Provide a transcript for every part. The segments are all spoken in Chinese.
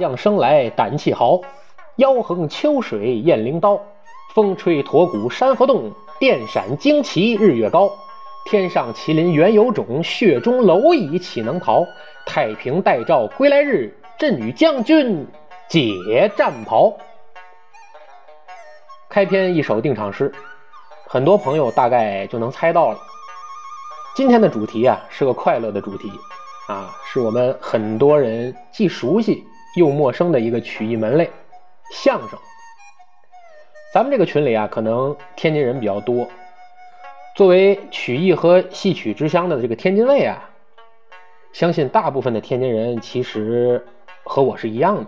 将生来胆气豪，腰横秋水雁翎刀，风吹驼骨山河动，电闪旌旗日月高。天上麒麟原有种，血中蝼蚁岂能逃？太平待诏归来日，朕与将军解战袍。开篇一首定场诗，很多朋友大概就能猜到了。今天的主题啊，是个快乐的主题啊，是我们很多人既熟悉又陌生的一个曲艺门类——相声。咱们这个群里啊，可能天津人比较多。作为曲艺和戏曲之乡的这个天津卫啊，相信大部分的天津人其实和我是一样的，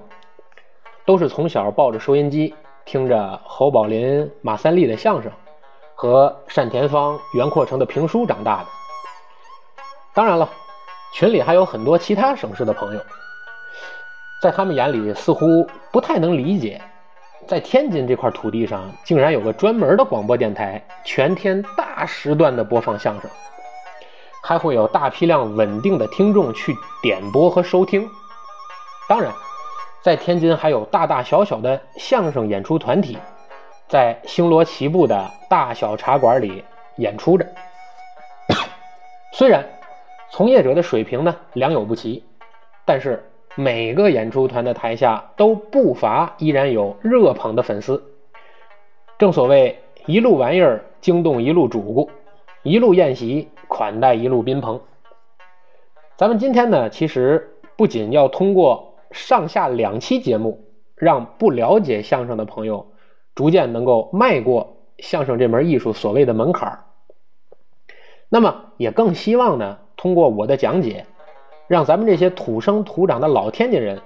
都是从小抱着收音机听着侯宝林、马三立的相声和单田芳、袁阔成的评书长大的。当然了，群里还有很多其他省市的朋友，在他们眼里似乎不太能理解，在天津这块土地上竟然有个专门的广播电台，全天大时段的播放相声，还会有大批量稳定的听众去点播和收听。当然，在天津还有大大小小的相声演出团体，在星罗棋布的大小茶馆里演出着。虽然从业者的水平呢良莠不齐，但是每个演出团的台下都不乏依然有热捧的粉丝。正所谓一路玩意儿惊动一路主顾，一路宴席款待一路宾朋。咱们今天呢，其实不仅要通过上下两期节目，让不了解相声的朋友逐渐能够迈过相声这门艺术所谓的门槛儿。那么也更希望呢，通过我的讲解，让咱们这些土生土长的老天津人，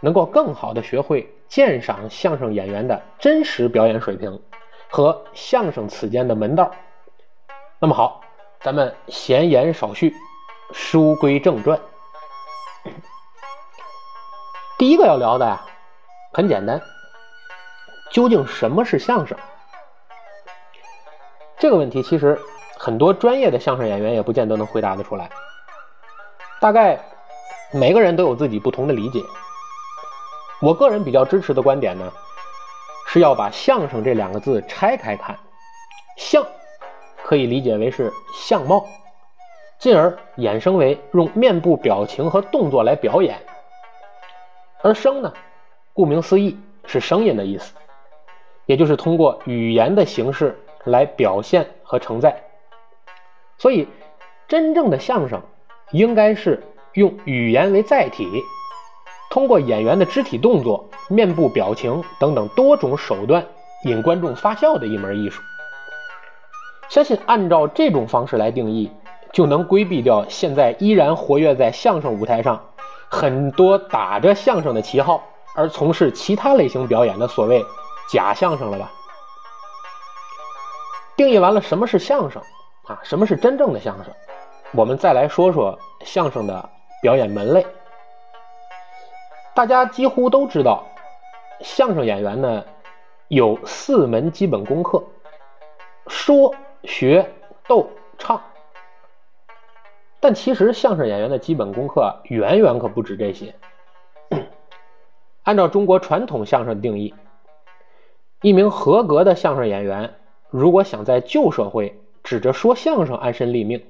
能够更好的学会鉴赏相声演员的真实表演水平和相声此间的门道。那么好，咱们闲言少叙，书归正传。第一个要聊的呀，很简单，究竟什么是相声？这个问题其实。很多专业的相声演员也不见得能回答得出来。大概每个人都有自己不同的理解。我个人比较支持的观点呢，是要把“相声”这两个字拆开看。相可以理解为是相貌，进而衍生为用面部表情和动作来表演。而声呢，顾名思义是声音的意思，也就是通过语言的形式来表现和承载。所以，真正的相声应该是用语言为载体，通过演员的肢体动作、面部表情等等多种手段引观众发笑的一门艺术。相信按照这种方式来定义，就能规避掉现在依然活跃在相声舞台上很多打着相声的旗号而从事其他类型表演的所谓假相声了吧？定义完了什么是相声。啊，什么是真正的相声？我们再来说说相声的表演门类。大家几乎都知道，相声演员呢有四门基本功课：说、学、逗、唱。但其实相声演员的基本功课远远可不止这些。按照中国传统相声定义，一名合格的相声演员如果想在旧社会，指着说相声安身立命，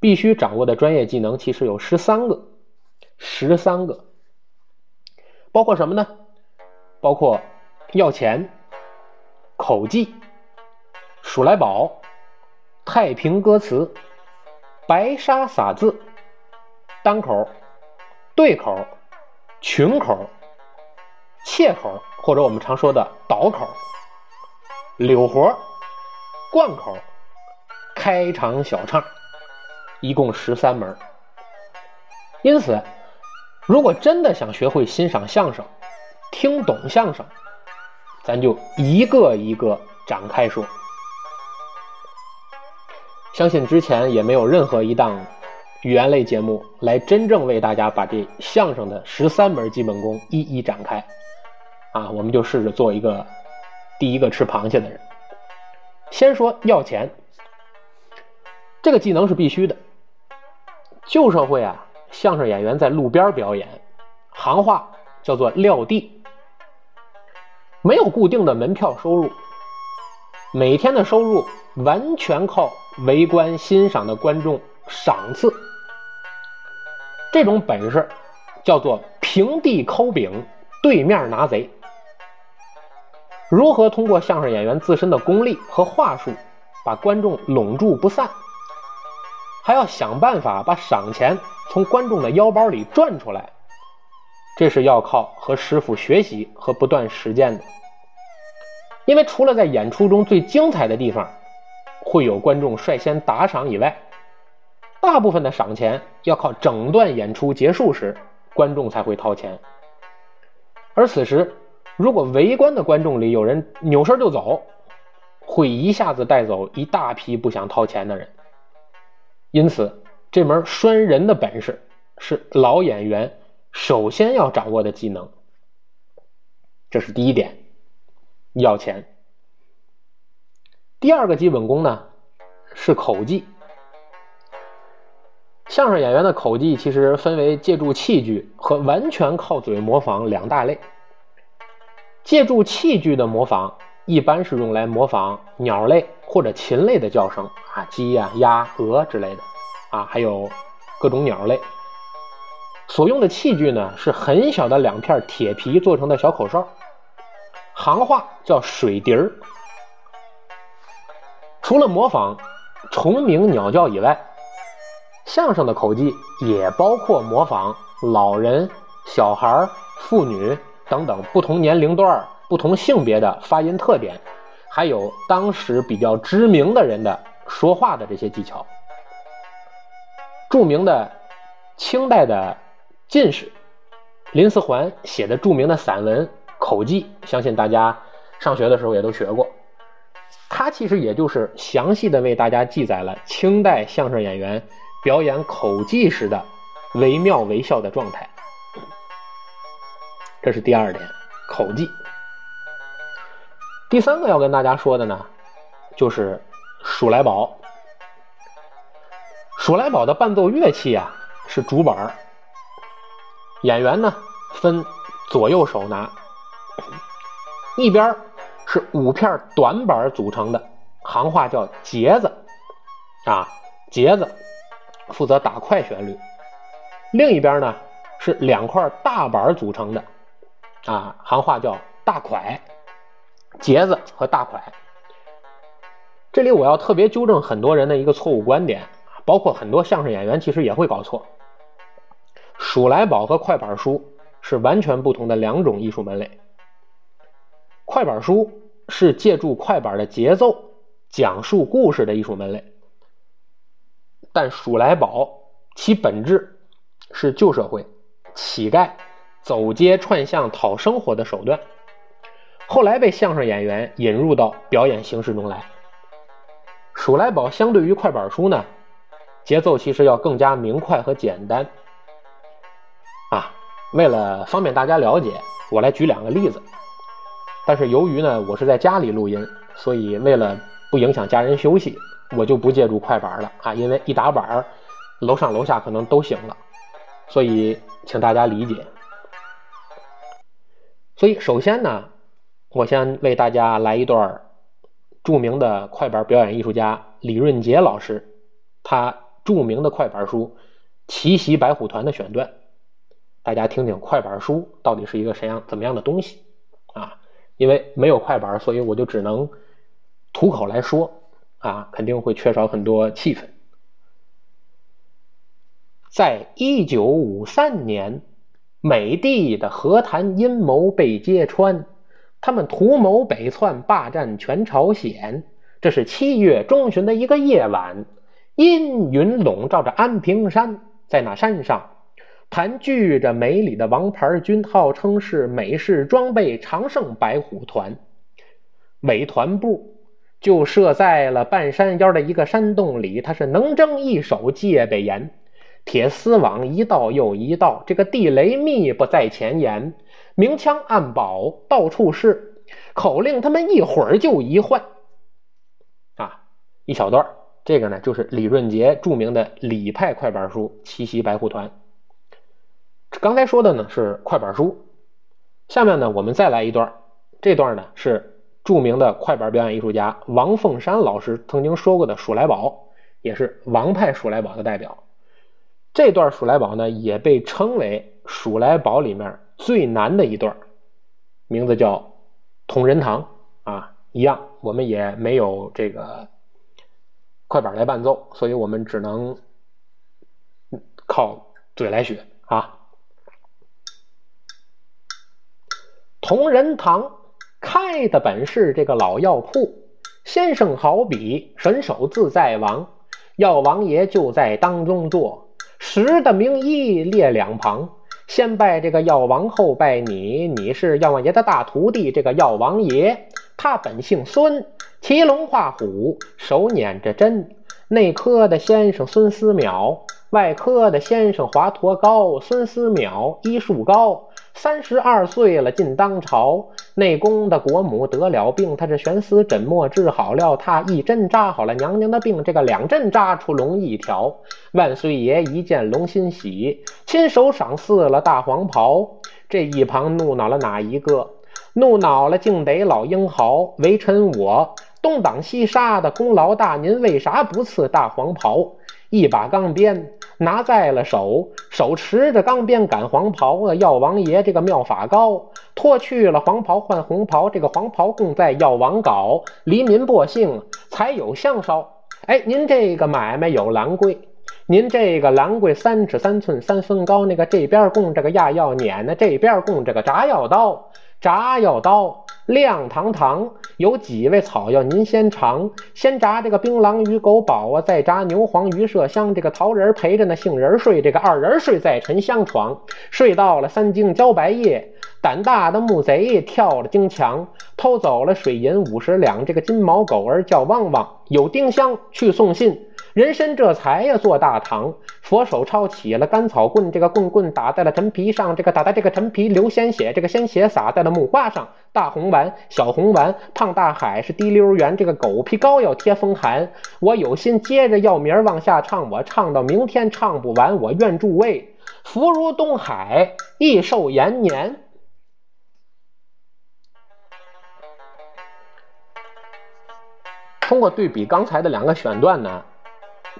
必须掌握的专业技能其实有十三个，十三个，包括什么呢？包括要钱、口技、数来宝、太平歌词、白沙撒字、单口、对口、群口、切口，或者我们常说的倒口、柳活、贯口、开场小唱，一共十三门。因此，如果真的想学会欣赏相声，听懂相声，咱就一个一个展开说。相信之前也没有任何一档语言类节目来真正为大家把这相声的十三门基本功一一展开。啊，我们就试着做一个第一个吃螃蟹的人。先说要钱，这个技能是必须的。旧社会啊，相声演员在路边表演，行话叫做撂地。没有固定的门票收入，每天的收入完全靠围观欣赏的观众赏赐。这种本事叫做平地抠饼，对面拿贼。如何通过相声演员自身的功力和话术，把观众拢住不散，还要想办法把赏钱从观众的腰包里赚出来。这是要靠和师傅学习和不断实践的，因为除了在演出中最精彩的地方会有观众率先打赏以外，大部分的赏钱要靠整段演出结束时观众才会掏钱。而此时，如果围观的观众里有人扭身就走，会一下子带走一大批不想掏钱的人。因此，这门拴人的本事是老演员。首先要掌握的技能，这是第一点，要钱。第二个基本功呢是口技。相声演员的口技其实分为借助器具和完全靠嘴模仿两大类。借助器具的模仿一般是用来模仿鸟类或者禽类的叫声啊，鸡呀、鸭、鹅之类的啊，还有各种鸟类。所用的器具呢是很小的两片铁皮做成的小口哨，行话叫水笛儿。除了模仿虫鸣鸟叫以外，相声的口技也包括模仿老人、小孩、妇女等等不同年龄段、不同性别的发音特点，还有当时比较知名的人的说话的这些技巧。著名的清代的。进士林思环写的著名的散文《口技》，相信大家上学的时候也都学过。他其实也就是详细的为大家记载了清代相声演员表演口技时的惟妙惟肖的状态。这是第二点，口技。第三个要跟大家说的呢，就是数来宝。数来宝的伴奏乐器啊，是竹板儿。演员呢分左右手拿，一边是五片短板组成的，行话叫节子，啊节子负责打快旋律；另一边呢是两块大板组成的，啊行话叫大快，节子和大快。这里我要特别纠正很多人的一个错误观点，包括很多相声演员其实也会搞错。数来宝和快板书是完全不同的两种艺术门类。快板书是借助快板的节奏讲述故事的艺术门类，但数来宝其本质是旧社会乞丐走街串巷讨生活的手段，后来被相声演员引入到表演形式中来。数来宝相对于快板书呢，节奏其实要更加明快和简单。啊，为了方便大家了解，我来举两个例子。但是由于呢，我是在家里录音，所以为了不影响家人休息，我就不借助快板了啊。因为一打板，楼上楼下可能都醒了，所以请大家理解。所以首先呢，我先为大家来一段著名的快板表演艺术家李润杰老师他著名的快板书《奇袭白虎团》的选段。大家听听快板书到底是一个什样怎么样的东西啊？因为没有快板，所以我就只能吐口来说啊，肯定会缺少很多气氛。在一九五三年，美帝的和谈阴谋被揭穿，他们图谋北窜，霸占全朝鲜。这是七月中旬的一个夜晚，阴云笼罩着安平山，在那山上盘踞着美里的王牌军，号称是美式装备常胜白虎团。美团部就设在了半山腰的一个山洞里，他是能征一手，戒备严。铁丝网一道又一道，这个地雷密布在前沿，明枪暗宝到处是，口令他们一会儿就一换。啊，一小段这个呢就是李润杰著名的李派快板书《奇袭白虎团》。刚才说的呢是快板书，下面呢我们再来一段，这段呢是著名的快板表演艺术家王凤山老师曾经说过的《鼠来宝》，也是王派鼠来宝的代表。这段鼠来宝呢，也被称为鼠来宝里面最难的一段，名字叫《同仁堂》啊，一样，我们也没有这个快板来伴奏，所以我们只能靠嘴来学啊。同仁堂开的本是这个老药铺，先生好比神手自在王，药王爷就在当中坐。十的名医列两旁，先拜这个药王，后拜你。你是药王爷的大徒弟。这个药王爷，他本姓孙，骑龙画虎，手捻着针。内科的先生孙思邈，外科的先生华佗高。孙思邈医术高。三十二岁了，进当朝。内宫的国母得了病，他是悬丝诊末治好了，他一针扎好了娘娘的病，这个两针扎出龙一条。万岁爷一见龙欣喜，亲手赏赐了大黄袍。这一旁怒恼了哪一个？怒恼了竟得老英豪，为臣我东挡西杀的功劳大，您为啥不赐大黄袍？一把钢鞭。拿在了手，手持着钢鞭赶黄袍啊！药王爷这个妙法高，脱去了黄袍换红袍，这个黄袍供在药王镐，黎民百姓才有香烧。哎，您这个买卖有兰桂，您这个兰桂三尺三寸三分高，那个这边供这个压药碾呢，这边供这个炸药刀，炸药刀。亮堂堂，有几味草药您先尝。先炸这个槟榔鱼狗宝啊，再炸牛黄鱼麝香。这个桃仁陪着那杏仁睡，这个二人睡在沉香床。睡到了三更交白夜，胆大的木贼跳了京墙，偷走了水银五十两。这个金毛狗儿叫旺旺，有丁香去送信。人参这才呀做大堂，佛手抄起了干草棍，这个棍棍打在了陈皮上，这个打在这个陈皮流鲜血，这个鲜血洒在了木瓜上。大红丸、小红丸、胖大海是滴溜圆，这个狗皮膏药贴风寒。我有心接着药名往下唱，我唱到明天唱不完。我愿诸位福如东海，益寿延年。通过对比刚才的两个选段呢？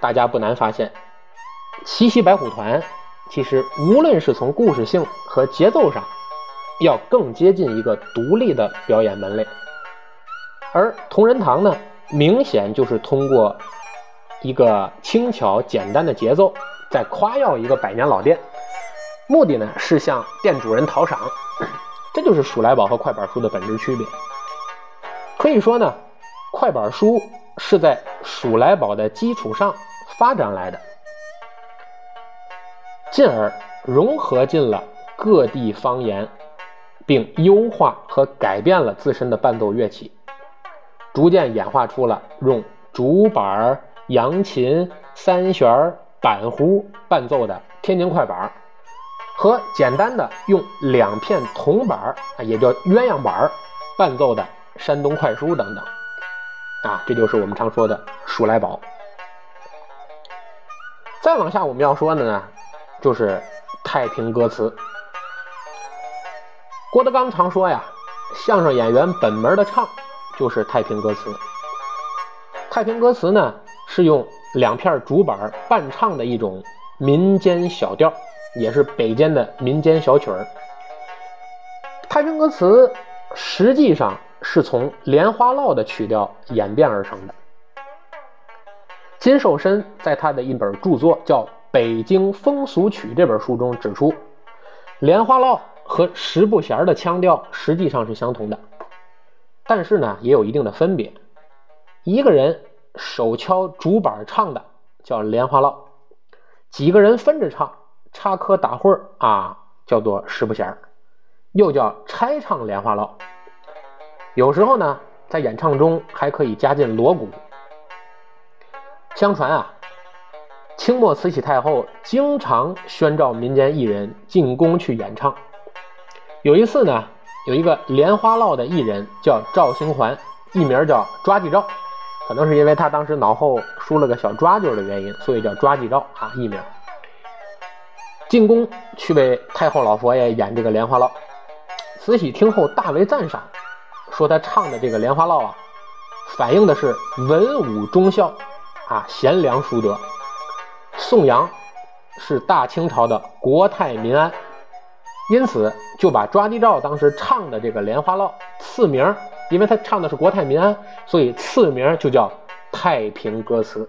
大家不难发现，奇袭白虎团其实无论是从故事性和节奏上，要更接近一个独立的表演门类，而同仁堂呢，明显就是通过一个轻巧简单的节奏，在夸耀一个百年老店，目的呢是向店主人讨赏，这就是鼠来宝和快板书的本质区别。可以说呢，快板书是在鼠来宝的基础上。发展来的，进而融合进了各地方言，并优化和改变了自身的伴奏乐器，逐渐演化出了用竹板、扬琴、三弦、板胡伴奏的天津快板，和简单的用两片铜板啊，也叫鸳鸯板儿伴奏的山东快书等等。啊，这就是我们常说的鼠来宝。再往下，我们要说的呢，就是太平歌词。郭德纲常说呀，相声演员本门的唱就是太平歌词。太平歌词呢，是用两片竹板伴唱的一种民间小调，也是北间的民间小曲儿。太平歌词实际上是从莲花落的曲调演变而成的。金寿申在他的一本著作叫《北京风俗曲》这本书中指出，莲花落和十不弦的腔调实际上是相同的，但是呢也有一定的分别。一个人手敲竹板唱的叫莲花落，几个人分着唱，插科打诨啊，叫做十不弦又叫拆唱莲花落。有时候呢，在演唱中还可以加进锣鼓。相传啊，清末慈禧太后经常宣召民间艺人进宫去演唱。有一次呢，有一个莲花落的艺人叫赵兴环，艺名叫抓记赵，可能是因为他当时脑后梳了个小抓髻的原因，所以叫抓记赵啊，艺名。进宫去为太后老佛爷演这个莲花落，慈禧听后大为赞赏，说他唱的这个莲花落啊，反映的是文武忠孝。啊，贤良淑德。宋阳是大清朝的国泰民安，因此就把抓地照当时唱的这个莲花落赐名，因为他唱的是国泰民安，所以赐名就叫太平歌词。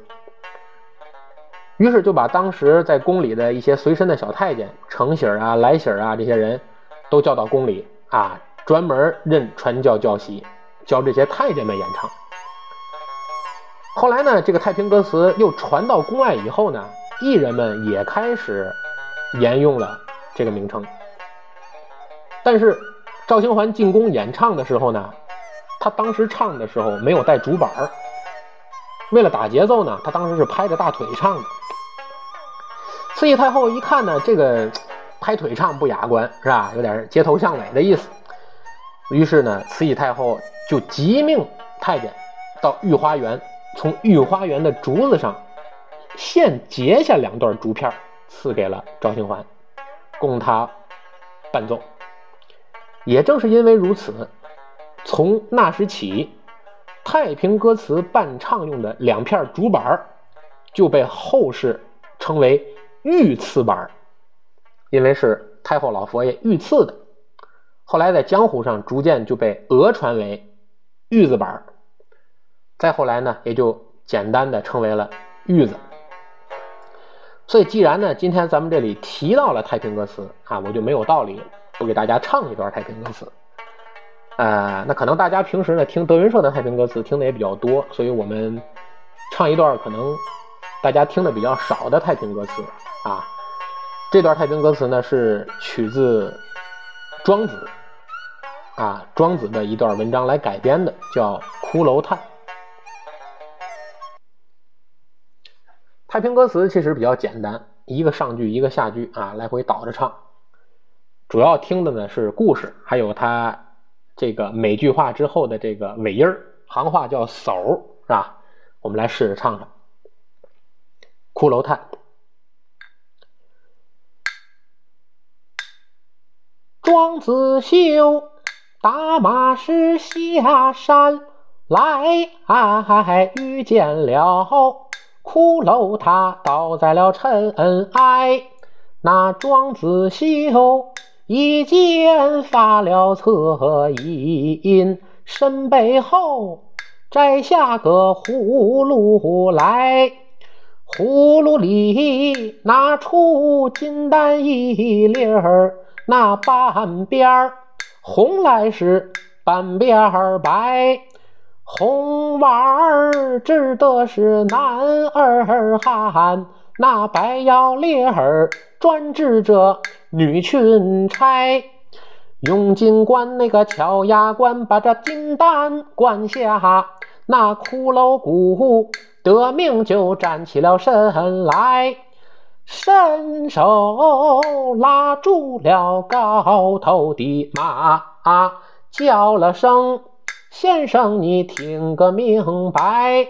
于是就把当时在宫里的一些随身的小太监、程喜儿啊、来喜儿啊这些人都叫到宫里啊，专门任传教教习，教这些太监们演唱。后来呢，这个太平歌词又传到宫外以后呢，艺人们也开始沿用了这个名称。但是赵兴环进宫演唱的时候呢，他当时唱的时候没有带竹板儿，为了打节奏呢，他当时是拍着大腿唱的。慈禧太后一看呢，这个拍腿唱不雅观，是吧？有点街头巷尾的意思。于是呢，慈禧太后就急命太监到御花园。从御花园的竹子上现截下两段竹片，赐给了赵兴环，供他伴奏。也正是因为如此，从那时起，太平歌词伴唱用的两片竹板就被后世称为御赐板，因为是太后老佛爷御赐的。后来在江湖上逐渐就被讹传为玉子板。再后来呢，也就简单的称为了玉子。所以，既然呢，今天咱们这里提到了太平歌词啊，我就没有道理不给大家唱一段太平歌词。呃，那可能大家平时呢听德云社的太平歌词听的也比较多，所以我们唱一段可能大家听的比较少的太平歌词啊。这段太平歌词呢是取自庄子啊，庄子的一段文章来改编的，叫《骷髅叹》。太平歌词其实比较简单，一个上句一个下句啊，来回倒着唱。主要听的呢是故事，还有它这个每句话之后的这个尾音儿，行话叫嗖，是吧？我们来试着唱唱《骷髅叹》。庄子修打马时下山来，遇见了。骷髅他倒在了尘埃，那庄子修一剑发了恻隐，身背后摘下个葫芦来，葫芦里拿出金丹一粒儿，那半边儿红来是半边儿白。红娃儿指的是男儿汉，那白腰链儿专指着女裙钗。用金冠那个敲牙关，把这金丹灌下，那骷髅骨得命就站起了身来，伸手拉住了高头的马，叫了声。先生，你听个明白，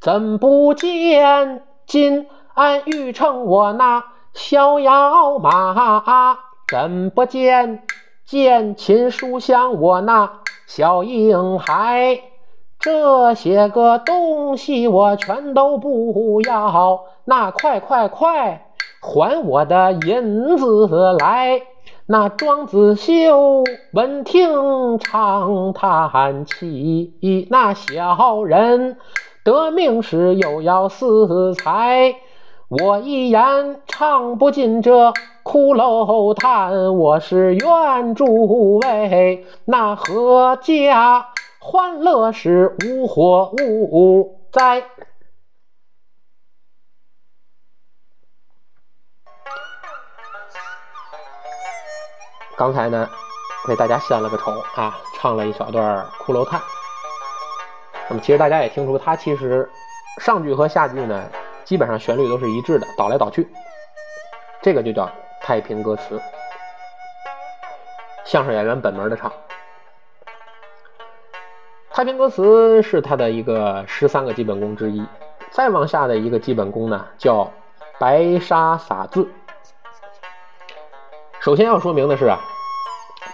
怎不见金安玉成我那逍遥马？怎不见见琴书香我那小婴孩？这些个东西我全都不要，那快快快还我的银子来！那庄子修闻听长叹气，那小人得命时又要死财。我一言唱不尽这骷髅叹，我是愿诸位那何家欢乐时无火无灾。刚才呢，为大家献了个丑啊，唱了一小段《骷髅叹》。那么其实大家也听出，它其实上句和下句呢。基本上旋律都是一致的，倒来倒去，这个就叫太平歌词。相声演员本门的唱，太平歌词是他的一个十三个基本功之一。再往下的一个基本功呢，叫白沙撒字。首先要说明的是啊，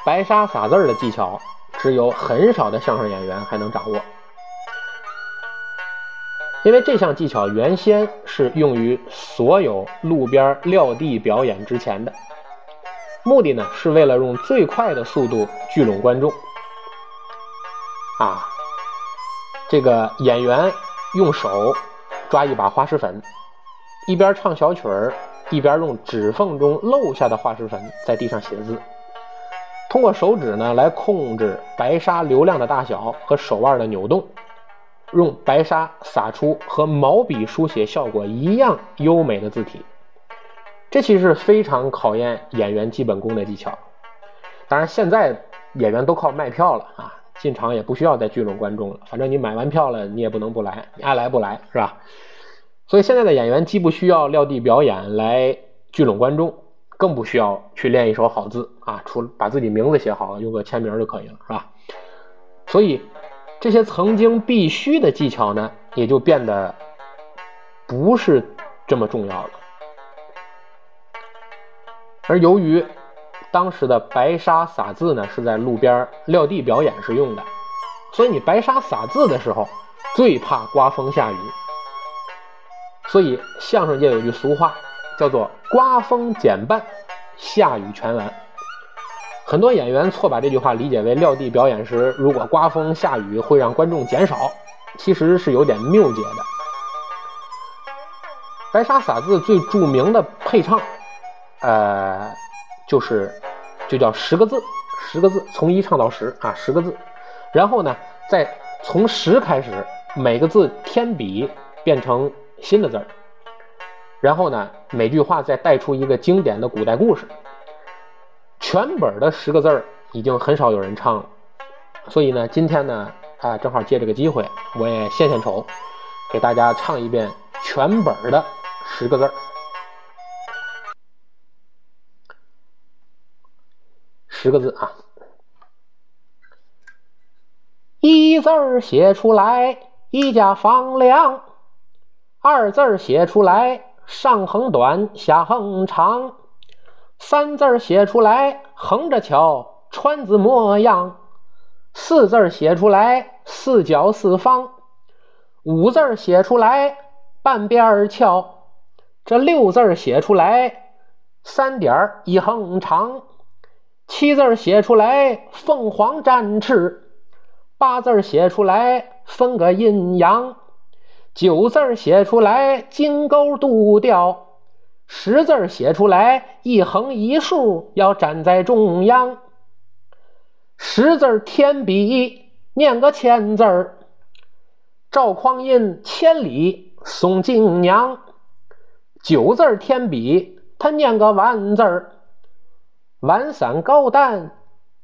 白沙撒字的技巧，只有很少的相声演员还能掌握。因为这项技巧原先是用于所有路边撂地表演之前的，目的呢是为了用最快的速度聚拢观众。啊，这个演员用手抓一把花石粉，一边唱小曲儿，一边用指缝中漏下的花石粉在地上写字，通过手指呢来控制白沙流量的大小和手腕的扭动。用白沙撒出和毛笔书写效果一样优美的字体，这其实是非常考验演员基本功的技巧。当然，现在演员都靠卖票了啊，进场也不需要再聚拢观众了，反正你买完票了，你也不能不来，你爱来不来是吧？所以现在的演员既不需要撂地表演来聚拢观众，更不需要去练一手好字啊，除把自己名字写好，用个签名就可以了，是吧？所以。这些曾经必须的技巧呢，也就变得不是这么重要了。而由于当时的白沙撒字呢是在路边撂地表演时用的，所以你白沙撒字的时候最怕刮风下雨。所以相声界有句俗话，叫做“刮风减半，下雨全完”。很多演员错把这句话理解为撂地表演时，如果刮风下雨会让观众减少，其实是有点谬解的。白沙撒字最著名的配唱，呃，就是就叫十个字，十个字从一唱到十啊，十个字，然后呢，再从十开始，每个字添笔变成新的字儿，然后呢，每句话再带出一个经典的古代故事。全本的十个字儿已经很少有人唱了，所以呢，今天呢，啊，正好借这个机会，我也献献丑，给大家唱一遍全本的十个字儿。十个字啊，一字儿写出来，一家房梁；二字儿写出来，上横短，下横长。三字写出来横着瞧，川字模样；四字写出来四角四方；五字写出来半边儿翘；这六字写出来三点一横长；七字写出来凤凰展翅；八字写出来分个阴阳；九字写出来金钩渡钓。十字写出来，一横一竖要站在中央。十字添笔念个千字儿，赵匡胤千里送敬娘。九字添笔他念个万字儿，万伞高担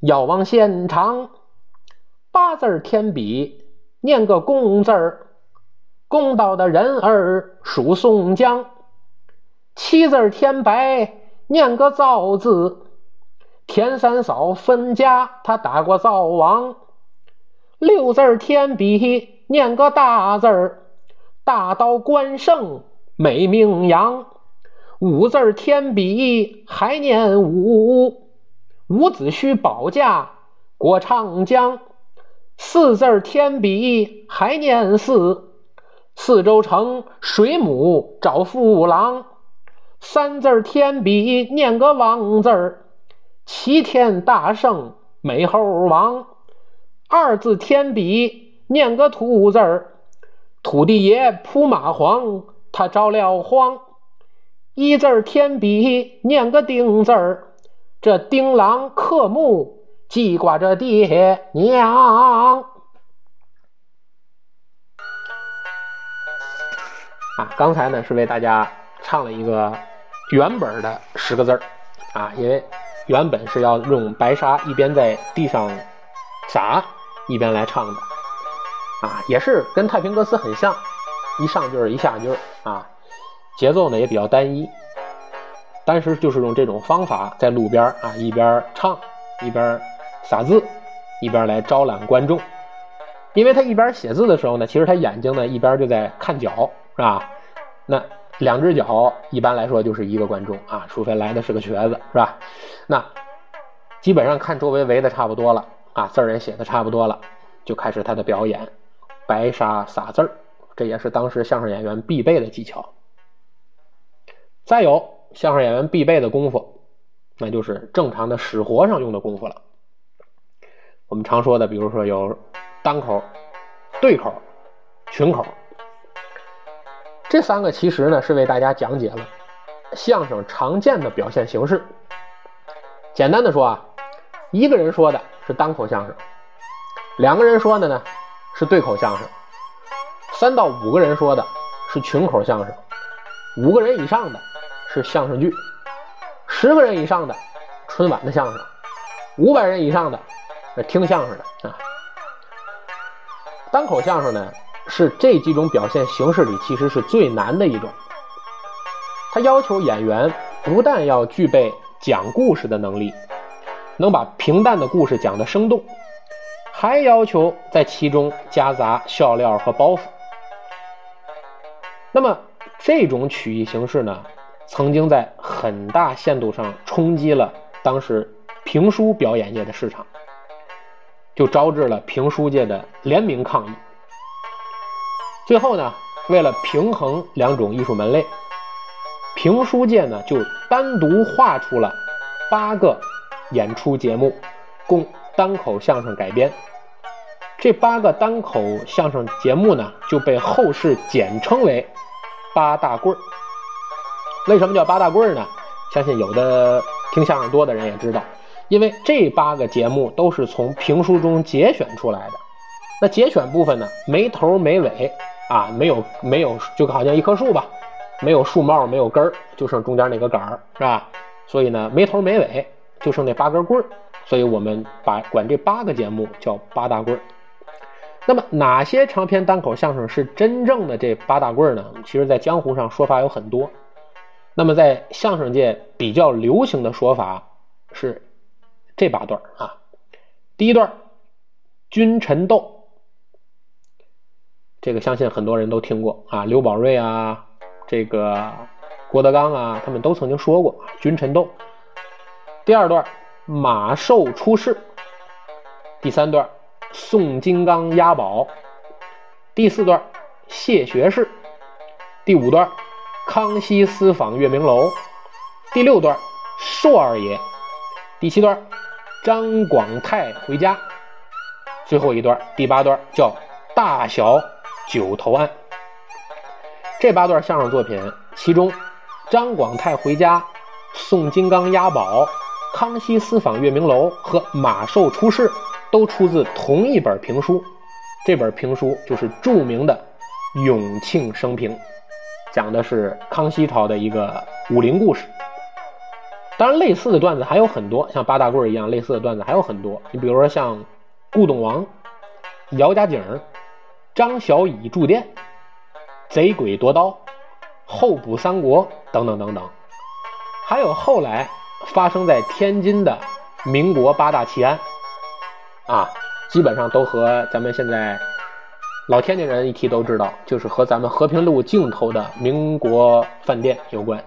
遥望现场。八字添笔念个公字儿，公道的人儿属宋江。七字添白，念个灶字；田三嫂分家，他打过灶王。六字添笔，念个大字儿，大刀关胜美名扬。五字添笔，还念五，伍子胥保驾过长江。四字添笔，还念四，四周城水母找父郎。三字添笔念个王字儿，齐天大圣美猴王，二字天笔念个土字儿，土地爷扑蚂蟥他着了慌，一字儿天笔念个丁字儿，这丁郎克木记挂着爹娘。啊，刚才呢是为大家唱了一个原本的十个字儿。啊，因为原本是要用白沙一边在地上撒一边来唱的。啊，也是跟太平歌词很像，一上句儿一下句儿啊，节奏呢也比较单一，当时就是用这种方法在路边啊一边唱一边撒字，一边来招揽观众，因为他一边写字的时候呢，其实他眼睛呢一边就在看脚。是吧？那两只脚一般来说就是一个观众啊，除非来的是个瘸子，是吧？那基本上看周围围的差不多了啊，字儿也写的差不多了，就开始他的表演，白沙撒字儿，这也是当时相声演员必备的技巧。再有相声演员必备的功夫，那就是正常的使活上用的功夫了。我们常说的，比如说有单口、对口、群口。这三个其实呢是为大家讲解了相声常见的表现形式。简单的说啊，一个人说的是单口相声，两个人说的呢是对口相声，三到五个人说的是群口相声，五个人以上的是相声剧，十个人以上的春晚的相声，五百人以上的是听相声的啊。单口相声呢？是这几种表现形式里，其实是最难的一种。它要求演员不但要具备讲故事的能力，能把平淡的故事讲得生动，还要求在其中夹杂笑料和包袱。那么这种曲艺形式呢，曾经在很大限度上冲击了当时评书表演界的市场，就招致了评书界的联名抗议。最后呢，为了平衡两种艺术门类，评书界呢就单独划出了八个演出节目，供单口相声改编。这八个单口相声节目呢，就被后世简称为八大棍儿。为什么叫八大棍儿呢？相信有的听相声多的人也知道，因为这八个节目都是从评书中节选出来的。那节选部分呢，没头没尾。啊，没有没有，就好像一棵树吧，没有树帽，没有根儿，就剩中间那个杆儿，是吧？所以呢，没头没尾，就剩那八根棍儿。所以我们把管这八个节目叫八大棍儿。那么哪些长篇单口相声是真正的这八大棍儿呢？其实，在江湖上说法有很多。那么在相声界比较流行的说法是这八段啊。第一段，君臣斗。这个相信很多人都听过啊，刘宝瑞啊，这个郭德纲啊，他们都曾经说过君臣斗。第二段马寿出世，第三段宋金刚押宝，第四段谢学士，第五段康熙私访月明楼，第六段寿二爷，第七段张广泰回家，最后一段第八段叫大小。九头案，这八段相声作品，其中张广泰回家、宋金刚押宝、康熙私访月明楼和马寿出世，都出自同一本评书。这本评书就是著名的《永庆生平》，讲的是康熙朝的一个武林故事。当然，类似的段子还有很多，像八大棍一样类似的段子还有很多。你比如说像顾董王、姚家井。张小乙住店、贼鬼夺刀、候补三国等等等等，还有后来发生在天津的民国八大奇案，啊，基本上都和咱们现在老天津人一提都知道，就是和咱们和平路尽头的民国饭店有关，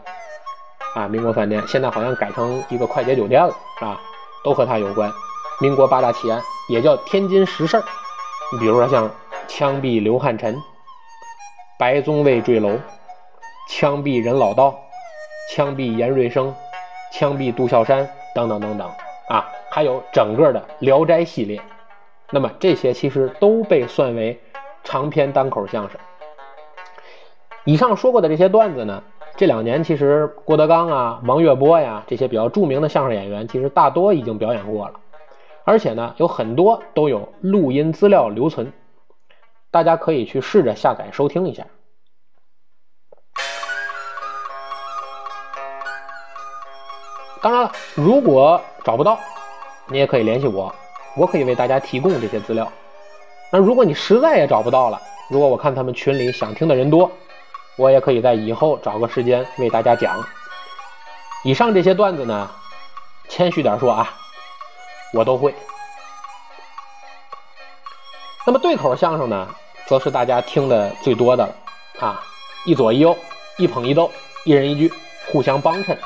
啊，民国饭店现在好像改成一个快捷酒店了，啊，都和它有关。民国八大奇案也叫天津十事儿，你比如说像。枪毙刘汉臣，白宗卫坠楼，枪毙任老道，枪毙严瑞生，枪毙杜孝山，等等等等，啊，还有整个的《聊斋》系列，那么这些其实都被算为长篇单口相声。以上说过的这些段子呢，这两年其实郭德纲啊、王月波呀这些比较著名的相声演员，其实大多已经表演过了，而且呢，有很多都有录音资料留存，大家可以去试着下载收听一下。当然了，如果找不到，你也可以联系我，我可以为大家提供这些资料。那如果你实在也找不到了，如果我看他们群里想听的人多，我也可以在以后找个时间为大家讲。以上这些段子呢，谦虚点说啊，我都会。那么对口相声呢，则是大家听的最多的了啊，一左一右，一捧一逗，一人一句，互相帮衬。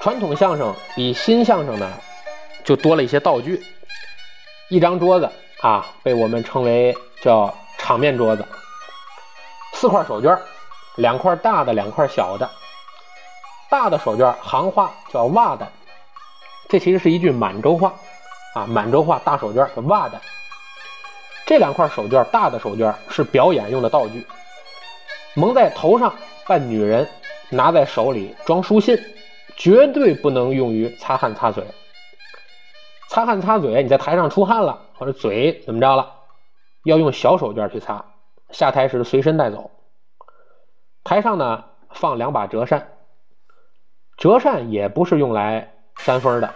传统相声比新相声呢，就多了一些道具。一张桌子啊，被我们称为叫场面桌子。四块手绢，两块大的，两块小的。大的手绢行话叫袜的，这其实是一句满洲话啊，满洲话大手绢叫袜的。这两块手绢，大的手绢是表演用的道具，蒙在头上扮女人，拿在手里装书信。绝对不能用于擦汗擦嘴。擦汗擦嘴，你在台上出汗了，或者嘴怎么着了，要用小手绢去擦。下台时随身带走。台上呢放两把折扇，折扇也不是用来扇风的，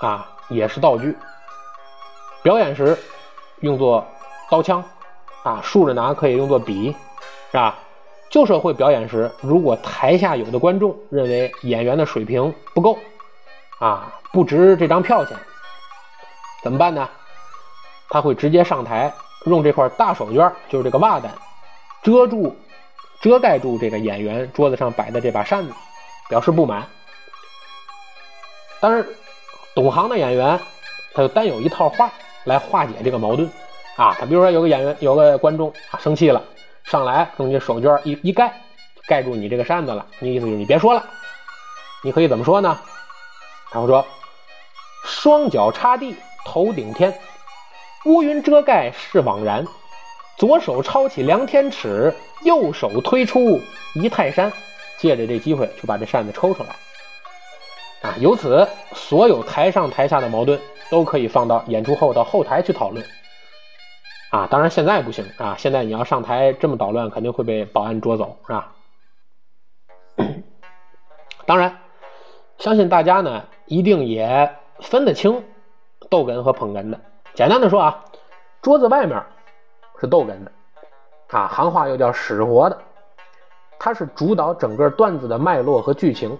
啊，也是道具。表演时用作刀枪，啊，竖着拿可以用作笔，是吧？旧社会表演时，如果台下有的观众认为演员的水平不够，啊，不值这张票钱，怎么办呢？他会直接上台，用这块大手绢，就是这个袜子，遮住、遮盖住这个演员桌子上摆的这把扇子，表示不满。当然，懂行的演员，他就单有一套话来化解这个矛盾，啊，他比如说有个演员，有个观众啊生气了。上来用你手绢一一盖，盖住你这个扇子了。你意思就是你别说了，你可以怎么说呢？他会说：双脚插地，头顶天，乌云遮盖是枉然。左手抄起量天尺，右手推出一泰山。借着这机会就把这扇子抽出来。啊，由此所有台上台下的矛盾都可以放到演出后到后台去讨论。啊，当然现在不行啊！现在你要上台这么捣乱，肯定会被保安捉走，是吧？当然，相信大家呢一定也分得清逗哏和捧哏的。简单的说啊，桌子外面是逗哏的，啊，行话又叫使活的，它是主导整个段子的脉络和剧情；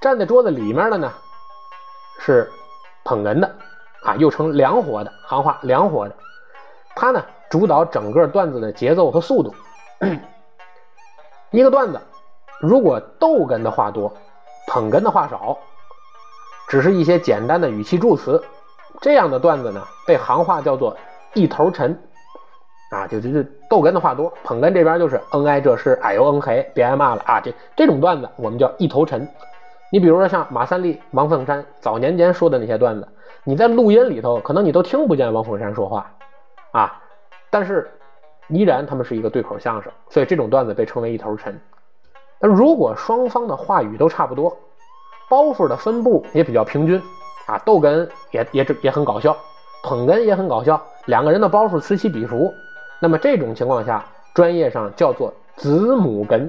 站在桌子里面的呢是捧哏的，啊，又称凉活的，行话凉活的。它呢，主导整个段子的节奏和速度。一个段子，如果逗哏的话多，捧哏的话少，只是一些简单的语气助词，这样的段子呢，被行话叫做一头沉。啊，就就是逗哏的话多，捧哏这边就是恩爱这是哎呦嗯嘿，别挨骂了啊！这这种段子我们叫一头沉。你比如说像马三立、王凤山早年间说的那些段子，你在录音里头可能你都听不见王凤山说话。啊，但是依然他们是一个对口相声，所以这种段子被称为一头沉。那如果双方的话语都差不多，包袱的分布也比较平均，啊，逗哏也也也很搞笑，捧哏也很搞笑，两个人的包袱此起彼伏，那么这种情况下，专业上叫做子母哏。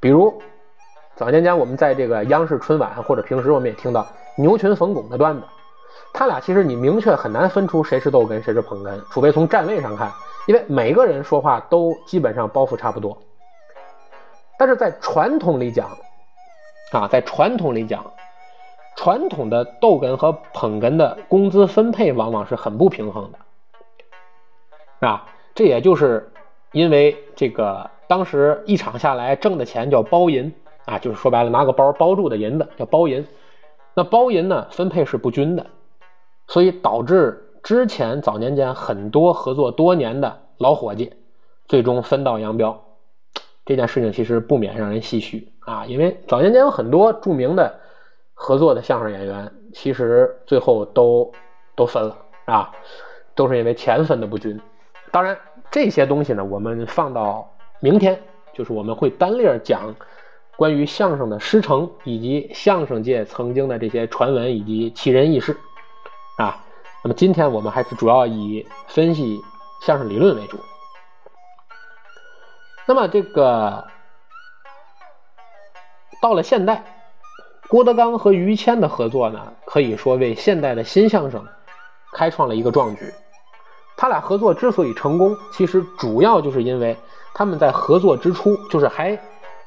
比如早年间我们在这个央视春晚或者平时我们也听到牛群冯巩的段子。他俩其实你明确很难分出谁是逗哏谁是捧哏，除非从站位上看，因为每个人说话都基本上包袱差不多。但是在传统里讲，啊，在传统里讲，传统的逗哏和捧哏的工资分配往往是很不平衡的，啊，这也就是因为这个当时一场下来挣的钱叫包银，啊，就是说白了拿个包包住的银子叫包银，那包银呢分配是不均的。所以导致之前早年间很多合作多年的老伙计，最终分道扬镳。这件事情其实不免让人唏嘘啊，因为早年间有很多著名的合作的相声演员，其实最后都都分了啊，都是因为钱分的不均。当然，这些东西呢，我们放到明天，就是我们会单列讲关于相声的师承，以及相声界曾经的这些传闻以及奇人异事啊。那么今天我们还是主要以分析相声理论为主。那么这个到了现代。郭德纲和于谦的合作呢，可以说为现代的新相声开创了一个壮举。他俩合作之所以成功，其实主要就是因为他们在合作之初，就是还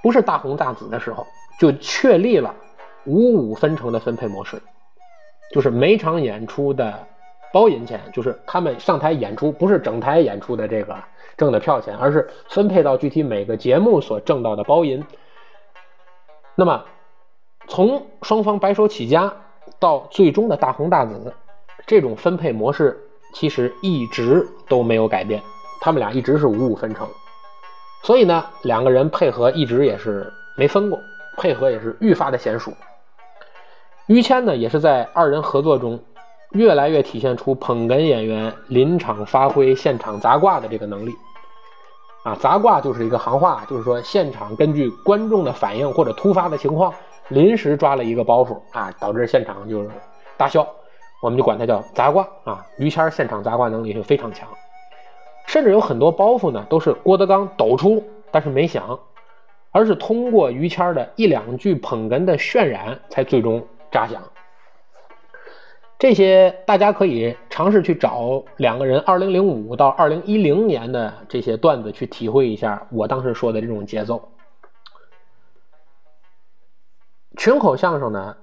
不是大红大紫的时候，就确立了五五分成的分配模式，就是每场演出的包银钱，就是他们上台演出不是整台演出的这个挣的票钱，而是分配到具体每个节目所挣到的包银。那么。从双方白手起家到最终的大红大紫，这种分配模式其实一直都没有改变，他们俩一直是五五分成，所以呢，两个人配合一直也是没分过，配合也是愈发的娴熟。于谦呢，也是在二人合作中，越来越体现出捧哏演员临场发挥、现场砸挂的这个能力。啊，砸挂就是一个行话，就是说现场根据观众的反应或者突发的情况。临时抓了一个包袱啊，导致现场就是大笑，我们就管它叫砸挂啊。于谦现场砸挂能力就非常强，甚至有很多包袱呢都是郭德纲抖出，但是没响，而是通过于谦的一两句捧哏的渲染才最终炸响。这些大家可以尝试去找两个人二零零五到二零一零年的这些段子去体会一下我当时说的这种节奏。群口相声呢，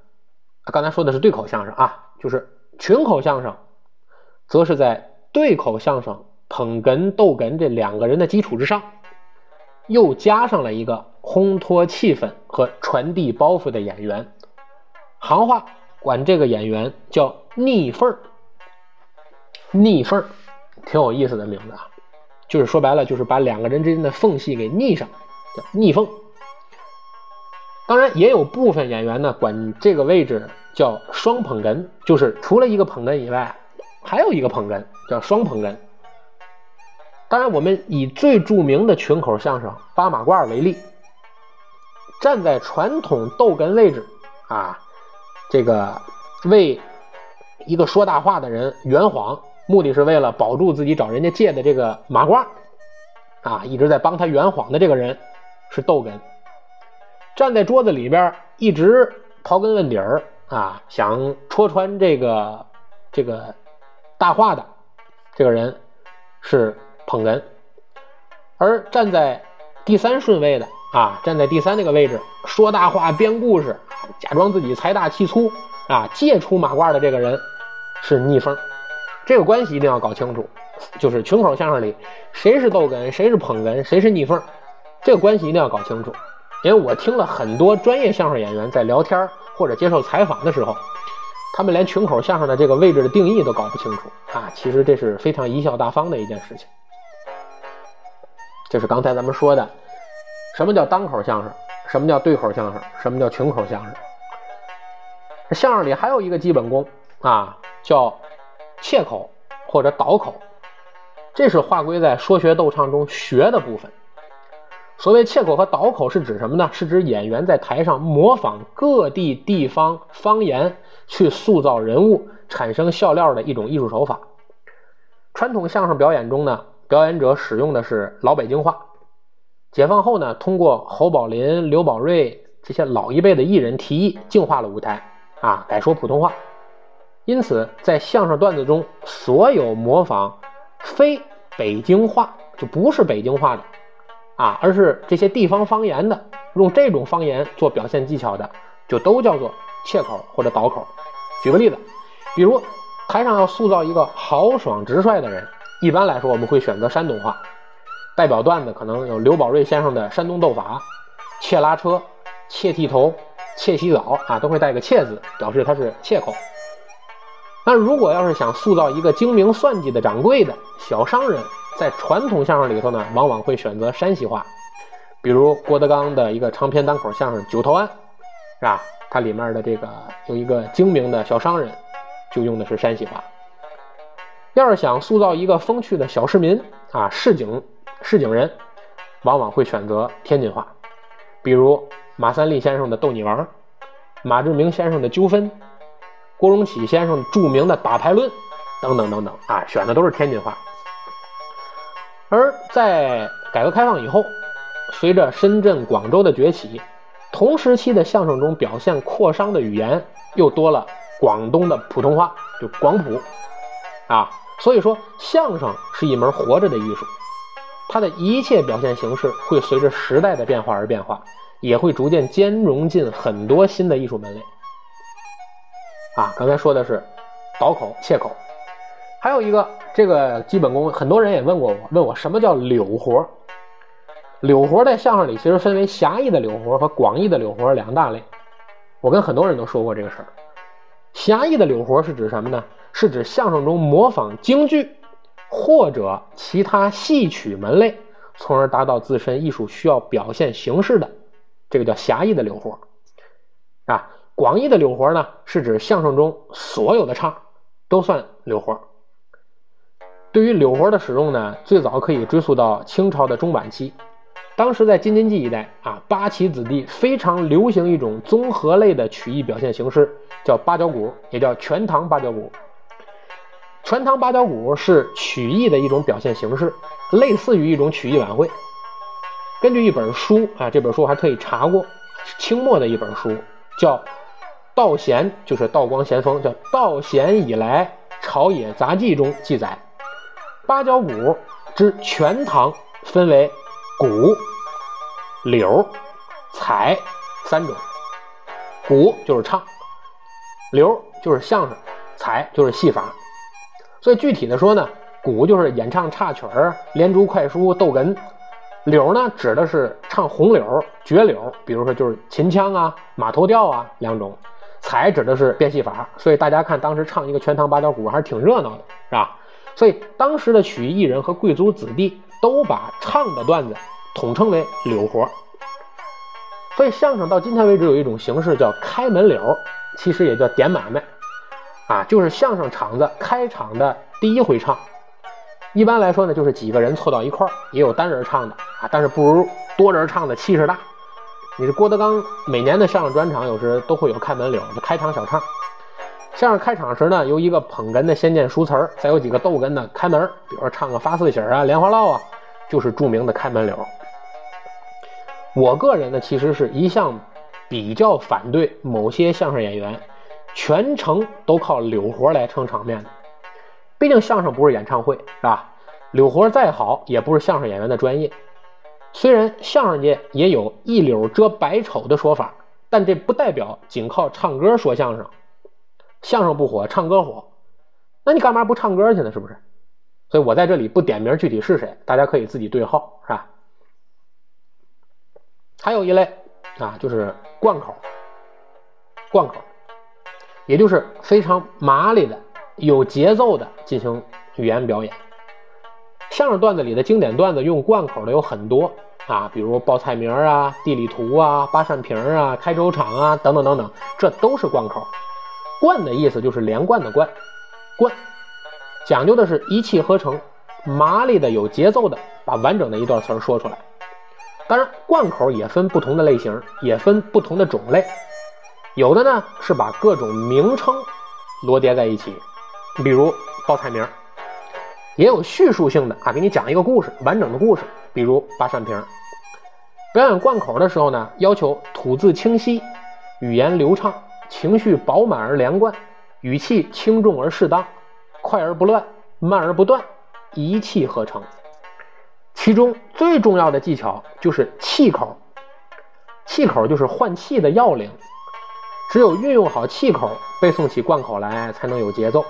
刚才说的是对口相声啊，就是群口相声，则是在对口相声捧哏逗哏这两个人的基础之上，又加上了一个烘托气氛和传递包袱的演员。行话管这个演员叫逆缝儿，逆缝儿，挺有意思的名字啊，就是说白了就是把两个人之间的缝隙给逆上，叫逆缝。当然，也有部分演员呢，管这个位置叫双捧哏，就是除了一个捧哏以外，还有一个捧哏，叫双捧哏。当然，我们以最著名的群口相声八马褂为例，站在传统逗哏位置啊，这个为一个说大话的人圆谎，目的是为了保住自己找人家借的这个马褂啊，一直在帮他圆谎的这个人是逗哏。站在桌子里边，一直刨根问底儿啊，想戳穿这个这个大话的这个人是捧哏，而站在第三顺位的啊，站在第三那个位置说大话编故事，假装自己财大气粗啊，借出马褂的这个人是逆风。这个关系一定要搞清楚，就是群口相声里谁是逗哏，谁是捧哏，谁是逆风，这个关系一定要搞清楚。因为我听了很多专业相声演员在聊天或者接受采访的时候，他们连群口相声的这个位置的定义都搞不清楚啊！其实这是非常贻笑大方的一件事情。就是刚才咱们说的，什么叫单口相声？什么叫对口相声？什么叫群口相声？相声里还有一个基本功啊，叫切口或者倒口，这是划归在说学逗唱中学的部分。所谓切口和倒口是指什么呢？是指演员在台上模仿各地地方方言去塑造人物、产生笑料的一种艺术手法。传统相声表演中呢，表演者使用的是老北京话。解放后呢，通过侯宝林、刘宝瑞这些老一辈的艺人提议，净化了舞台，啊，改说普通话。因此，在相声段子中，所有模仿非北京话就不是北京话的。啊，而是这些地方方言的，用这种方言做表现技巧的，就都叫做切口或者倒口。举个例子，比如台上要塑造一个豪爽直率的人，一般来说我们会选择山东话。代表段子可能有刘宝瑞先生的山东斗法、切拉车、切剃头、切洗澡啊，都会带个切字，表示他是切口。那如果要是想塑造一个精明算计的掌柜的小商人。在传统相声里头呢，往往会选择山西话，比如郭德纲的一个长篇单口相声《九头庵》，是吧？它里面的这个有一个精明的小商人，就用的是山西话。要是想塑造一个风趣的小市民啊，市井市井人，往往会选择天津话，比如马三立先生的《逗你玩》，马志明先生的《纠纷》，郭荣启先生著名的《打牌论》等等等等啊，选的都是天津话。而在改革开放以后，随着深圳、广州的崛起，同时期的相声中表现扩商的语言又多了广东的普通话，就广普啊。所以说，相声是一门活着的艺术，它的一切表现形式会随着时代的变化而变化，也会逐渐兼容进很多新的艺术门类。啊，刚才说的是倒口、切口，还有一个这个基本功，很多人也问过我，问我什么叫柳活？柳活在相声里其实分为狭义的柳活和广义的柳活两大类。我跟很多人都说过这个事儿。狭义的柳活是指什么呢？是指相声中模仿京剧或者其他戏曲门类，从而达到自身艺术需要表现形式的，这个叫狭义的柳活啊。广义的柳活呢，是指相声中所有的唱都算柳活。对于柳活的使用呢，最早可以追溯到清朝的中晚期，当时在京津冀一带啊，八旗子弟非常流行一种综合类的曲艺表现形式，叫八角鼓，也叫全唐八角鼓。全唐八角鼓是曲艺的一种表现形式，类似于一种曲艺晚会。根据一本书啊，这本书还特意查过，清末的一本书，叫《道贤》，就是道光咸丰，叫《道贤以来朝野杂记》中记载，八角鼓之全唐分为鼓、柳、彩三种。鼓就是唱，柳就是相声，彩就是戏法。所以具体的说呢，鼓就是演唱岔曲儿、连珠快书、逗哏；柳呢指的是唱红柳、绝柳，比如说就是秦腔啊、马头调啊两种；才指的是变戏法。所以大家看当时唱一个全唐八角鼓还是挺热闹的，是吧？所以当时的曲艺艺人和贵族子弟都把唱的段子统称为柳活。所以相声到今天为止有一种形式叫开门柳，其实也叫点买卖。啊，就是相声场子开场的第一回唱，一般来说呢，就是几个人凑到一块儿，也有单人唱的啊，但是不如多人唱的气势大。你是郭德纲每年的相声专场，有时都会有开门柳的开场小唱。相声开场时呢，由一个捧哏的先念熟词儿，再有几个逗哏的开门，比如说唱个发四喜啊、莲花落啊，就是著名的开门柳。我个人呢，其实是一向比较反对某些相声演员。全程都靠柳活来撑场面的，毕竟相声不是演唱会，是吧？柳活再好，也不是相声演员的专业。虽然相声界也有一柳遮百丑的说法，但这不代表仅靠唱歌说相声。相声不火，唱歌火，那你干嘛不唱歌去呢？是不是？所以我在这里不点名具体是谁，大家可以自己对号，是吧？还有一类啊，就是贯口，贯口。也就是非常麻利的、有节奏的进行语言表演。相声段子里的经典段子用贯口的有很多啊，比如报菜名啊、地理图啊、八扇屏啊、开粥厂啊等等等等，这都是贯口。贯的意思就是连贯的贯，贯讲究的是一气呵成，麻利的、有节奏的把完整的一段词儿说出来。当然，贯口也分不同的类型，也分不同的种类。有的呢是把各种名称罗叠在一起，比如报菜名也有叙述性的啊，给你讲一个故事，完整的故事，比如八扇屏表演贯口的时候呢，要求吐字清晰，语言流畅，情绪饱满而连贯，语气轻重而适当，快而不乱，慢而不断，一气呵成。其中最重要的技巧就是气口，气口就是换气的要领。只有运用好气口，背诵起贯口来，才能有节奏。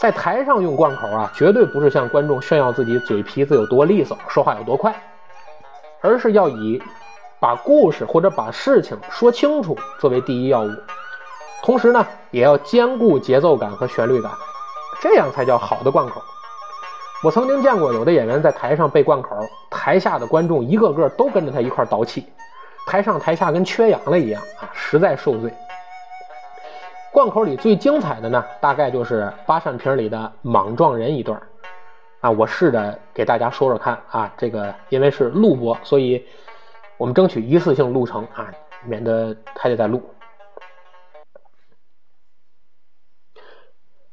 在台上用贯口啊，绝对不是向观众炫耀自己嘴皮子有多利索，说话有多快，而是要以把故事或者把事情说清楚作为第一要务。同时呢，也要兼顾节奏感和旋律感，这样才叫好的贯口。我曾经见过有的演员在台上背贯口，台下的观众一个个都跟着他一块倒气。台上台下跟缺氧了一样啊，实在受罪。贯口里最精彩的呢，大概就是八扇屏里的莽撞人一段啊，我试着给大家说说看啊，这个因为是录播，所以我们争取一次性录成啊，免得还得再录。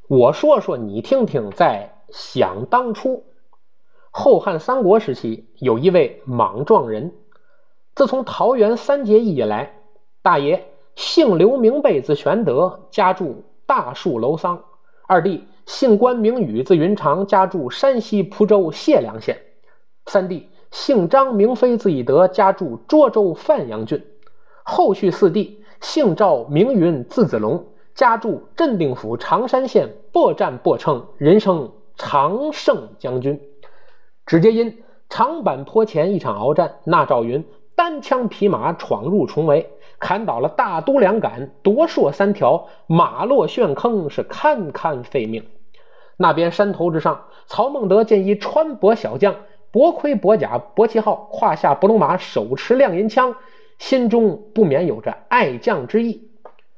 我说说你听听，在想当初，后汉三国时期，有一位莽撞人。自从桃园三结义以来，大爷姓刘，名备，字玄德，家住大树楼桑；二弟姓关，名羽，字云长，家住山西蒲州解良县；三弟姓张，名飞，字翼德，家住涿州范阳郡；后续四弟姓赵，名云，字子龙。家住镇定府常山县，破战破称，人称常胜将军。只接因长坂坡前一场鏖战，那赵云单枪匹马闯入重围，砍倒了大都两杆，夺槊三条，马落陷坑，是堪堪废命。那边山头之上，曹孟德见一穿帛小将，薄盔薄甲，薄旗号，胯下不龙马，手持亮银枪，心中不免有着爱将之意。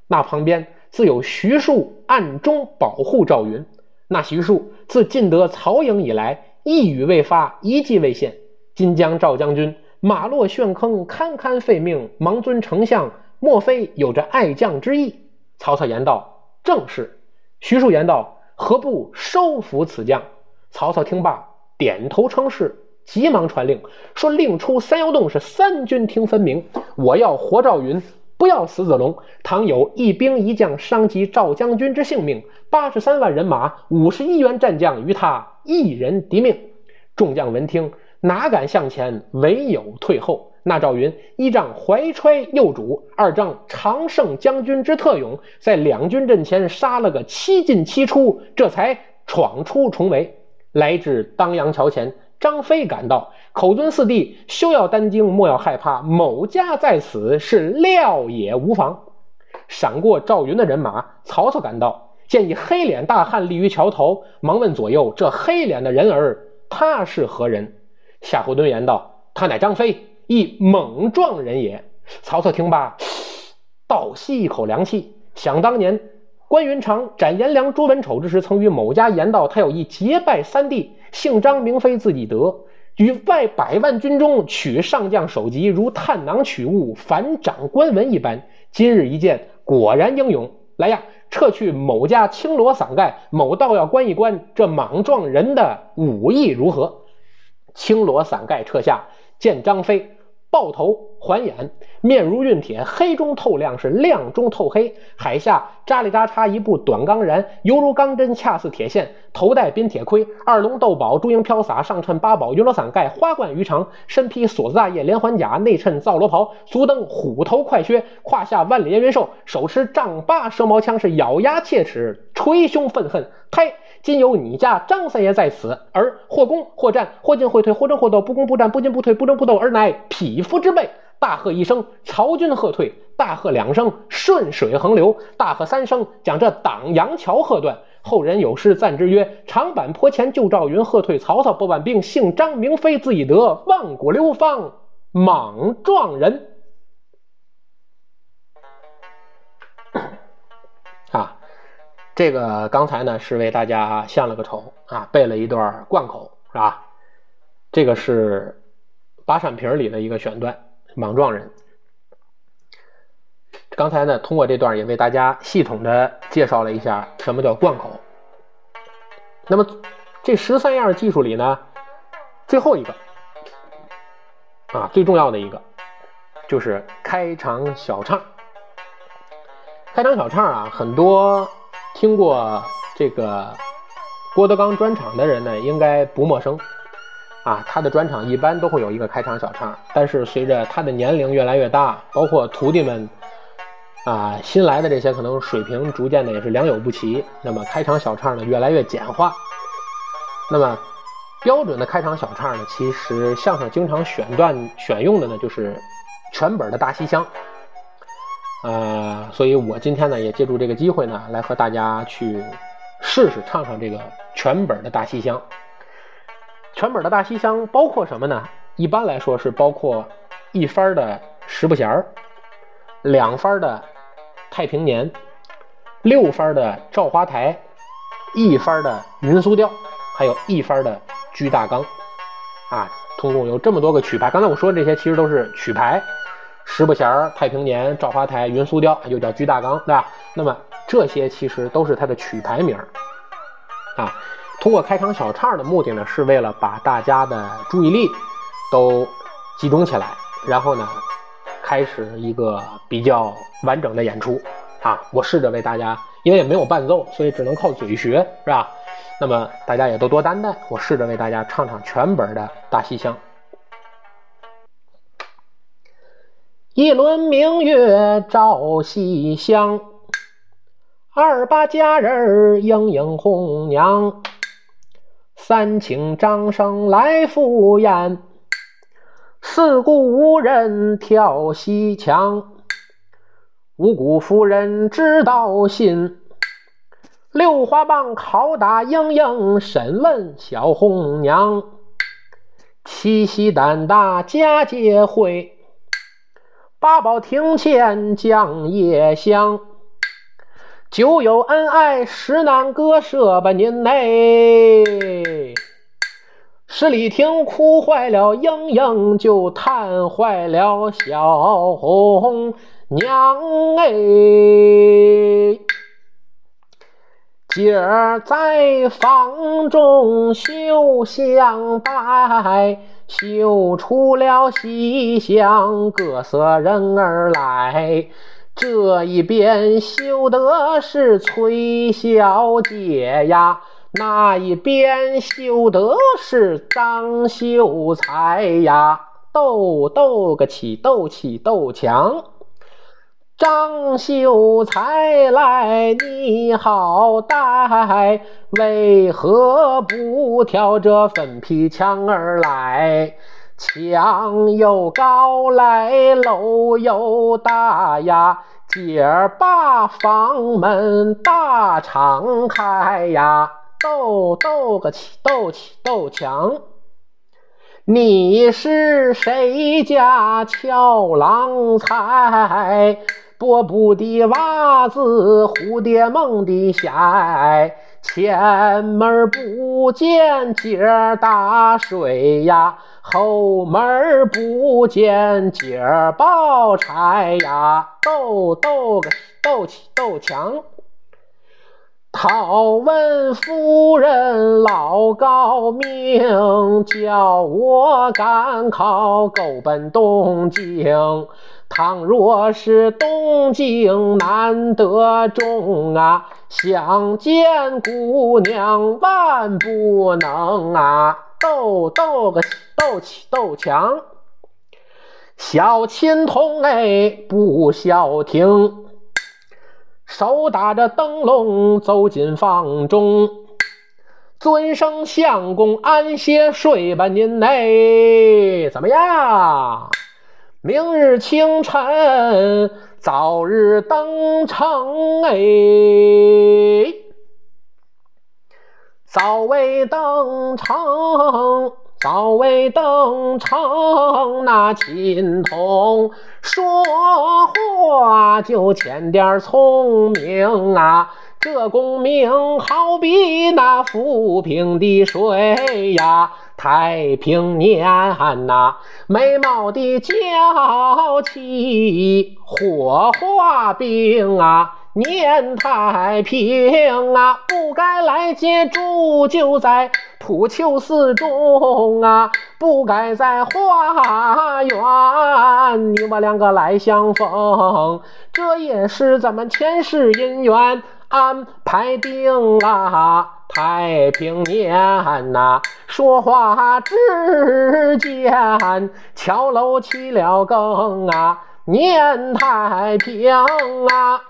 那旁边。自有徐庶暗中保护赵云。那徐庶自进得曹营以来，一语未发，一计未现。今将赵将军马落陷坑，堪堪废命。芒尊丞相，莫非有着爱将之意？曹操言道：“正是。”徐庶言道：“何不收服此将？”曹操听罢，点头称是，急忙传令说：“令出三妖洞，是三军听分明。我要活赵云。”不要死子龙！倘有一兵一将伤及赵将军之性命，八十三万人马，五十一员战将，与他一人敌命。众将闻听，哪敢向前，唯有退后。那赵云一仗怀揣幼主，二仗常胜将军之特勇，在两军阵前杀了个七进七出，这才闯出重围，来至当阳桥前。张飞赶到。口尊四弟，休要担惊，莫要害怕。某家在此，是料也无妨。闪过赵云的人马，曹操赶到，见一黑脸大汉立于桥头，忙问左右：“这黑脸的人儿，他是何人？”夏侯惇言道：“他乃张飞，一猛壮人也。”曹操听罢，倒吸一口凉气。想当年，关云长斩颜良、诛文丑之时，曾与某家言道：“他有一结拜三弟，姓张名飞，字翼德。”于外百万军中取上将首级，如探囊取物，反掌官文一般。今日一见，果然英勇。来呀，撤去某家青罗伞盖，某倒要观一观这莽撞人的武艺如何。青罗伞盖撤下，见张飞。豹头环眼，面如运铁，黑中透亮，是亮中透黑。海下扎里扎叉一部短钢髯，犹如钢针，恰似铁线。头戴冰铁盔，二龙斗宝，朱缨飘洒，上衬八宝云罗伞盖，花冠鱼肠，身披锁子大叶连环甲，内衬皂罗袍，足蹬虎头快靴，胯下万里烟云兽，手持丈八蛇矛枪，是咬牙切齿，捶胸愤恨。呸！今有你家张三爷在此，而或攻或战，或进或退，或争或斗，不攻不战，不进不退，不争不斗，而乃匹夫之辈。大喝一声，曹军喝退；大喝两声，顺水横流；大喝三声，将这党阳桥喝断。后人有诗赞之曰：“长坂坡前救赵云，喝退曹操百万兵。姓张名飞，字翼德，万古流芳莽撞人。”这个刚才呢是为大家献了个丑啊，背了一段贯口是吧？这个是八扇屏里的一个选段，莽撞人。刚才呢通过这段也为大家系统的介绍了一下什么叫贯口。那么这十三样技术里呢，最后一个啊最重要的一个就是开场小唱。开场小唱啊很多。听过这个郭德纲专场的人呢，应该不陌生啊。他的专场一般都会有一个开场小唱，但是随着他的年龄越来越大，包括徒弟们啊新来的这些可能水平逐渐的也是良莠不齐，那么开场小唱呢越来越简化。那么标准的开场小唱呢，其实相声经常选段选用的呢就是全本的大西厢。呃，所以我今天呢也借助这个机会呢，来和大家去试试唱唱这个全本的大西厢。全本的大西厢包括什么呢？一般来说是包括一番的十不弦儿，两番的太平年，六番的照花台，一番的云苏调，还有一番的居大纲，啊，通共有这么多个曲牌。刚才我说的这些其实都是曲牌，十不弦儿、太平年、赵花台、云苏雕，又叫居大纲，对吧？那么这些其实都是它的曲牌名儿，啊。通过开场小唱的目的呢，是为了把大家的注意力都集中起来，然后呢，开始一个比较完整的演出啊！我试着为大家，因为也没有伴奏，所以只能靠嘴学，是吧？那么大家也都多担待，我试着为大家唱唱全本的《大西厢》。一轮明月照西厢，二八佳人莺莺红娘。三请张生来赴宴，四顾无人跳西墙，五谷夫人知道信，六花棒拷打莺莺审问小红娘，七夕胆大佳节会，八宝庭前将夜香。酒有恩爱实难割舍吧您嘞，十里亭哭坏了莺莺，就叹坏了小红娘哎。今儿在房中绣香拜，绣出了西厢，各色人儿来。这一边绣的是崔小姐呀，那一边绣的是张秀才呀，斗斗个起斗起斗强。张秀才来，你好歹为何不挑这粉皮墙儿来？墙又高来，楼又大呀，姐儿把房门大敞开呀，斗斗个起，斗起斗墙。你是谁家俏郎才？波布的袜子，蝴蝶梦的鞋，前门不见姐儿打水呀。后门不见姐儿抱柴呀，斗斗个斗起斗墙。讨问夫人老高明，叫我赶考够奔东京。倘若是东京难得中啊，想见姑娘万不能啊。斗斗个斗起斗强，小青童哎不消停，手打着灯笼走进房中，尊声相公安歇睡吧您哎，怎么样？明日清晨早日登城哎。早未登城，早未登城，那琴童说话就欠点聪明啊。这功名好比那浮萍的水呀，太平年呐，美貌的娇妻，火化兵啊。念太平啊，不该来接住，就在普丘寺中啊，不该在花园，你我两个来相逢，这也是咱们前世姻缘安排定啊。太平年呐，说话之间，桥楼起了更啊，念太平啊。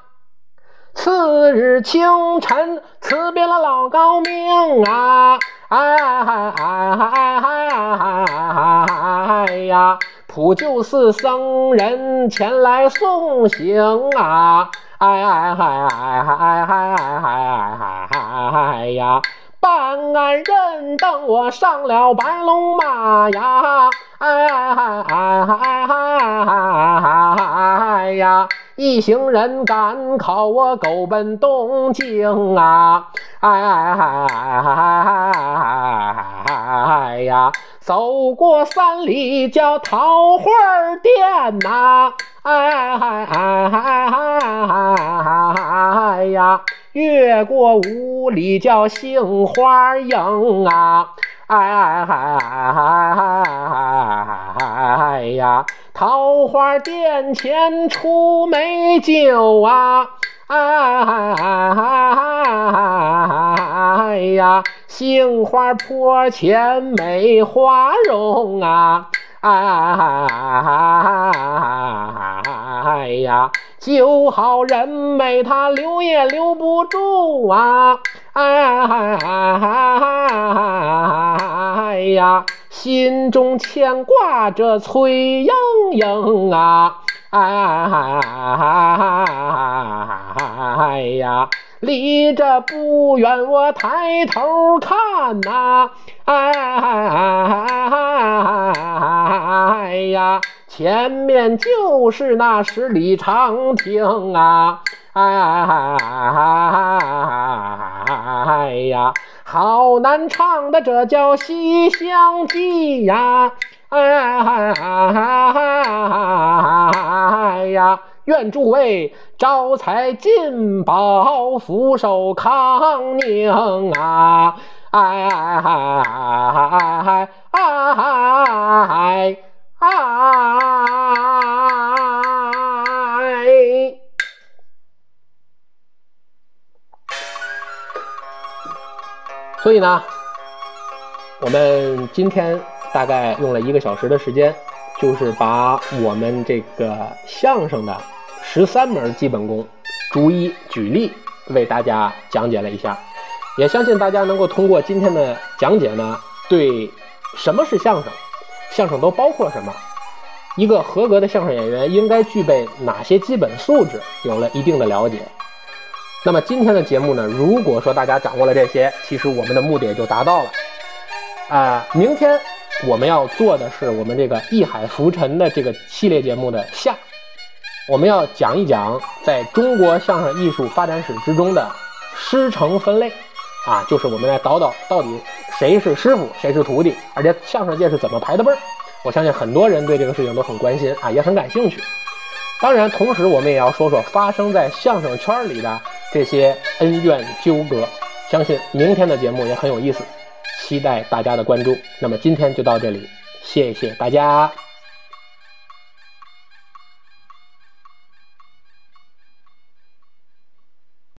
次日清晨，辞别了老高明啊哎哎！哎哎哎哎哎呀！普救寺僧人前来送行啊！哎哎哎哎哎哎哎呀！办案人等我上了白龙马呀！哎呀！一行人赶考我狗奔东京啊！哎呀！走过三里叫桃花店呐！哎呀！越过五里叫杏花营啊！哎呀！桃花殿前出美酒啊！哎呀！杏花坡前美花容啊！哎呀！酒好人美，他留也留不住啊！哎呀！心中牵挂着崔莺莺啊！哎呀！离着不远，我抬头看呐！哎呀！前面就是那十里长亭啊！哎呀，好难唱的，这叫《西厢记》呀！哎呀，愿诸位招财进宝，福寿康宁啊！哎哎哎哎！所以呢，我们今天大概用了一个小时的时间，就是把我们这个相声的十三门基本功，逐一举例为大家讲解了一下。也相信大家能够通过今天的讲解呢，对什么是相声，相声都包括什么，一个合格的相声演员应该具备哪些基本素质，有了一定的了解。那么今天的节目呢，如果说大家掌握了这些，其实我们的目的也就达到了。啊，明天我们要做的是我们这个艺海浮沉的这个系列节目的下，我们要讲一讲在中国相声艺术发展史之中的师承分类，啊，就是我们来导导到底谁是师傅，谁是徒弟，而且相声界是怎么排的辈儿。我相信很多人对这个事情都很关心啊，也很感兴趣。当然，同时我们也要说说发生在相声圈里的这些恩怨纠葛。相信明天的节目也很有意思，期待大家的关注。那么今天就到这里，谢谢大家。